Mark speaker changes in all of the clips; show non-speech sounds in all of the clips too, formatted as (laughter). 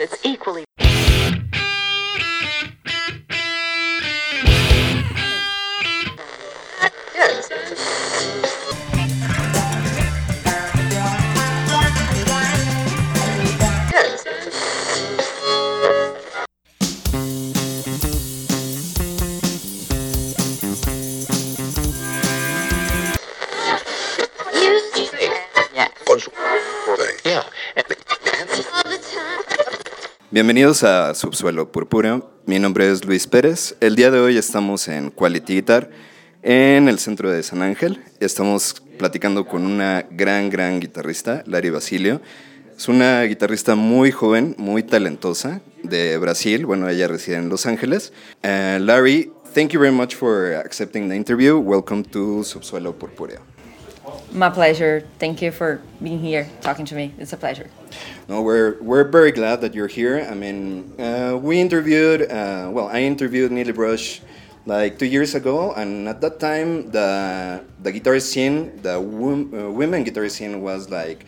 Speaker 1: It's equally.
Speaker 2: Bienvenidos a Subsuelo Púrpura. Mi nombre es Luis Pérez. El día de hoy estamos en Quality Guitar en el centro de San Ángel. Estamos platicando con una gran, gran guitarrista, Larry Basilio. Es una guitarrista muy joven, muy talentosa de Brasil. Bueno, ella reside en Los Ángeles. Uh, Larry, thank you very much for accepting the interview. Welcome to Subsuelo Púrpura.
Speaker 3: My pleasure. Thank you for being here, talking to me. It's a pleasure.
Speaker 2: No, we're we're very glad that you're here. I mean, uh, we interviewed. Uh, well, I interviewed Nili Brosh like two years ago, and at that time, the the guitar scene, the wom- uh, women guitar scene was like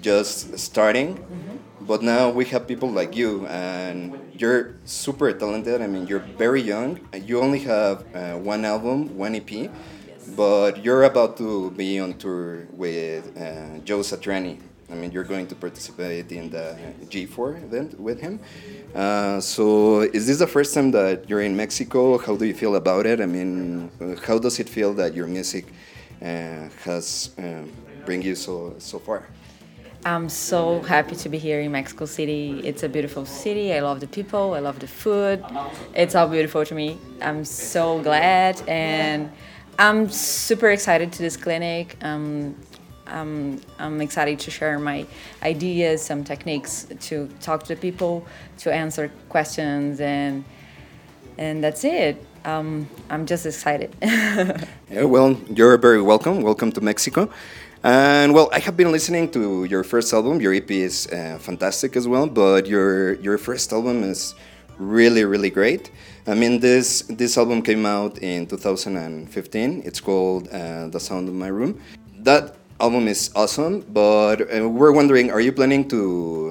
Speaker 2: just starting. Mm-hmm. But now we have people like you, and you're super talented. I mean, you're very young. You only have uh, one album, one EP, but you're about to be on tour with uh, Joe Satriani. I mean, you're going to participate in the G4 event with him. Uh, so, is this the first time that you're in Mexico? How do you feel about it? I mean, how does it feel that your music uh, has um, bring you so so far?
Speaker 3: I'm so happy to be here in Mexico City. It's a beautiful city. I love the people. I love the food. It's all beautiful to me. I'm so glad and I'm super excited to this clinic. Um, I'm, I'm excited to share my ideas, some techniques to talk to people, to answer questions, and and that's it. Um, I'm just excited. (laughs)
Speaker 2: yeah, well, you're very welcome. Welcome to Mexico. And well, I have been listening to your first album. Your EP is uh, fantastic as well, but your your first album is really really great. I mean, this this album came out in 2015. It's called uh, "The Sound of My Room." That album is awesome, but uh, we're wondering: Are you planning to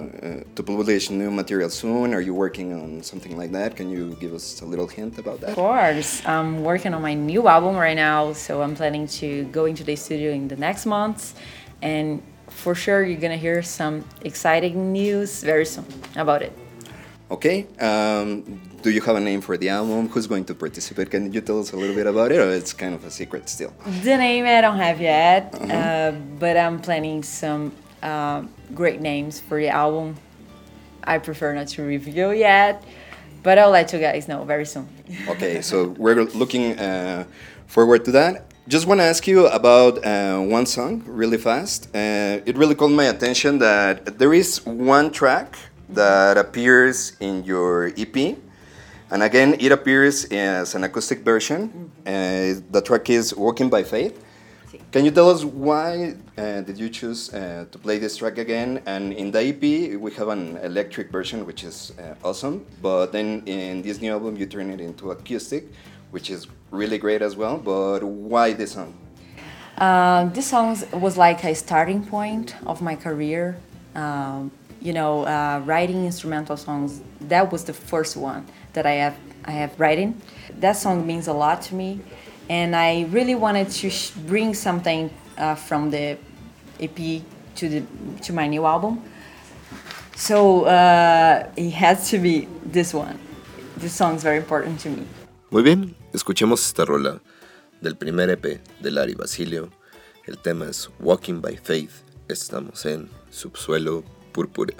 Speaker 2: uh, to publish new material soon? Are you working on something like that? Can you give us a little hint about that?
Speaker 3: Of course, I'm working on my new album right now, so I'm planning to go into the studio in the next months, and for sure you're gonna hear some exciting news very soon about it.
Speaker 2: Okay. Um, do you have a name for the album? Who's going to participate? Can you tell us a little bit about it, or it's kind of a secret still?
Speaker 3: The name I don't have yet, uh -huh. uh, but I'm planning some uh, great names for the album. I prefer not to reveal yet, but I'll let you guys know very soon. (laughs)
Speaker 2: okay, so we're looking uh, forward to that. Just want to ask you about uh, one song really fast. Uh, it really caught my attention that there is one track that appears in your EP. And again, it appears as an acoustic version. Uh, the track is Walking by Faith. Can you tell us why uh, did you choose uh, to play this track again? And in the EP, we have an electric version, which is uh, awesome. But then in this new album, you turn it into acoustic, which is really great as well. But why this song?
Speaker 3: Uh, this song was like a starting point of my career. Um, you know, uh, writing instrumental songs. That was the first one that I have I have writing. That song means a lot to me, and I really wanted to bring something uh, from the EP to the to my new album. So uh, it has to be this one. This song is very important to me.
Speaker 4: Muy bien, escuchemos esta rola del primer EP de Lari Basilio. El tema es Walking by Faith. Estamos en Subsuelo purpúrea.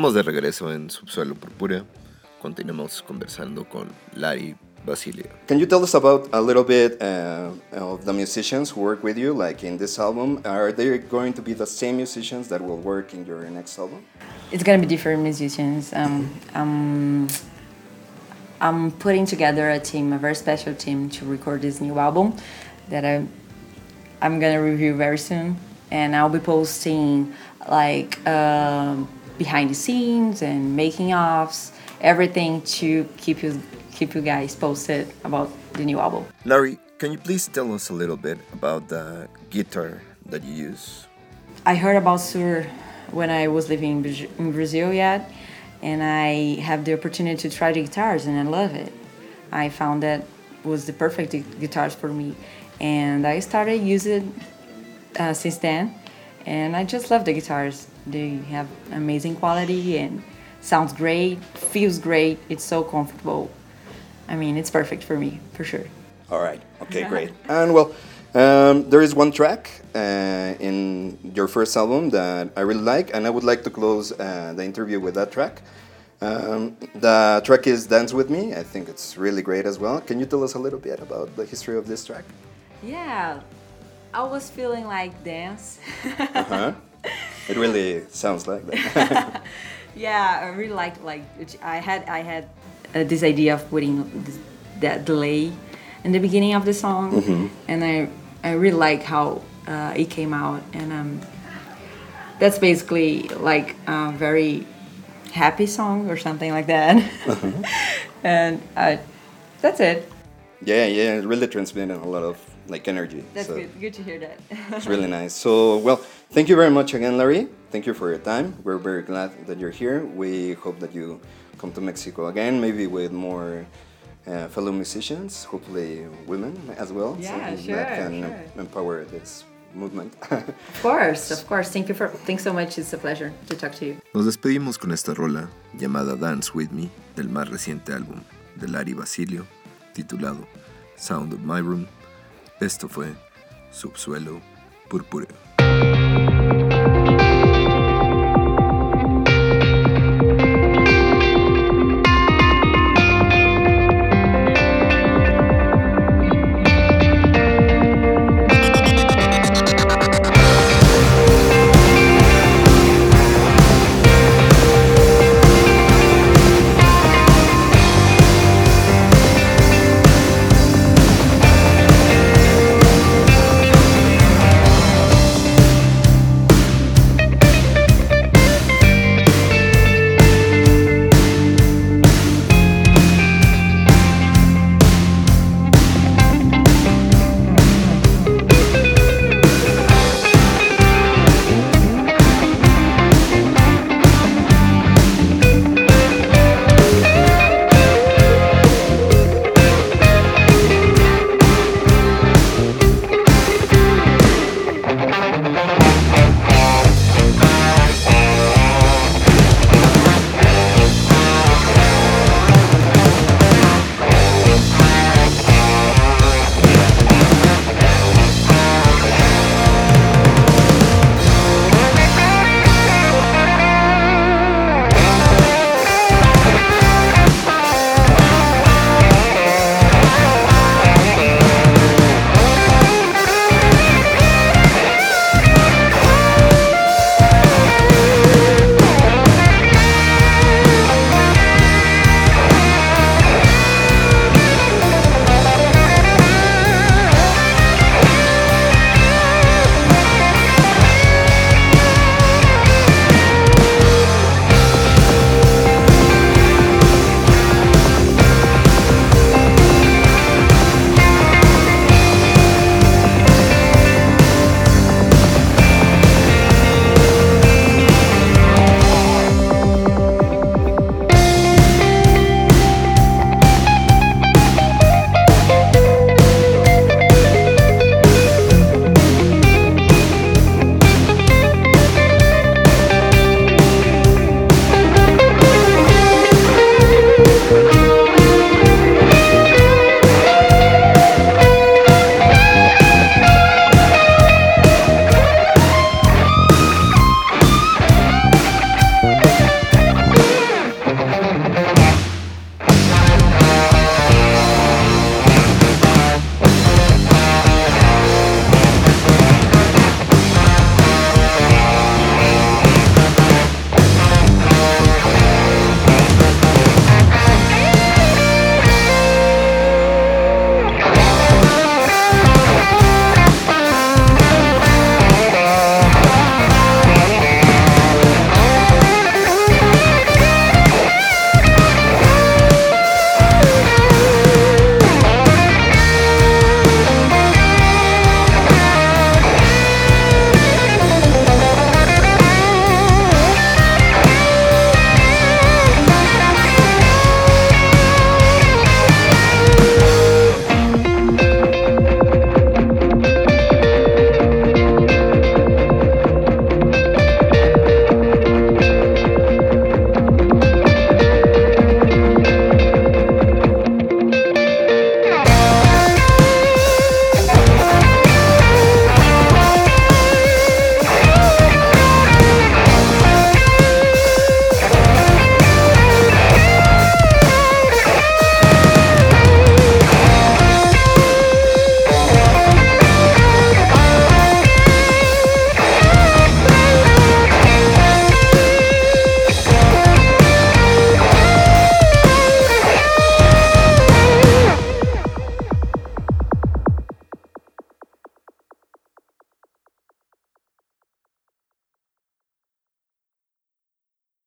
Speaker 4: Estamos de regreso en Subsuelo Purpúrea. Continuamos conversando con Lari Basilio.
Speaker 2: Can you tell us about a little bit uh, of the musicians who work with you, like in this album? Are they going to be the same musicians that will work in your next album?
Speaker 3: It's gonna be different musicians. Um, um, I'm putting together a team, a very special team, to record this new album that I, I'm gonna review very soon, and I'll be posting like um, behind the scenes and making offs, everything to keep you keep you guys posted about the new album.
Speaker 4: Lari, can you please tell us a little bit about the guitar that you use?
Speaker 3: I heard about Suhr when I was living in Brazil yet and I have the opportunity to try the guitars and I love it. I found that was the perfect guitars for me and I started using uh, since then and I just love the guitars. They have amazing quality and sounds great, feels great, it's so comfortable. I mean, it's perfect for me, for sure.
Speaker 2: All right. Okay, great. (laughs) And well, um, there is one track uh, in your first album that I really like, and I would like to close uh, the interview with that track. Um, the track is Dance With Me. I think it's really great as well. Can you tell us a little bit about the history of this track?
Speaker 3: Yeah, I was feeling like dance.
Speaker 2: uh-huh. (laughs) It really sounds like that. (laughs)
Speaker 3: yeah, I really liked like I had I had uh, this idea of putting this, that delay in the beginning of the song, mm-hmm. and I I really like how uh, it came out, and um, that's basically like a very happy song or something like that, uh-huh. (laughs) and uh, that's it.
Speaker 2: Yeah, yeah, it really transmitted a lot of like energy.
Speaker 3: That's so good. Good to hear that.
Speaker 2: it's really nice. So, well, thank you very much again, Lari. Thank you for your time. We're very glad that you're here. We hope that you come to Mexico again, maybe with more uh, fellow musicians, hopefully women as well,
Speaker 3: yeah,
Speaker 2: so
Speaker 3: sure,
Speaker 2: that can
Speaker 3: sure.
Speaker 2: empower this movement.
Speaker 3: of course, of course. Thank you for thanks so much. It's a pleasure to talk to you.
Speaker 4: Nos despedimos con esta rola llamada Dance With Me del más reciente álbum de Lari Basilio, titulado Sound of My Room. Esto fue Subsuelo Purpúreo.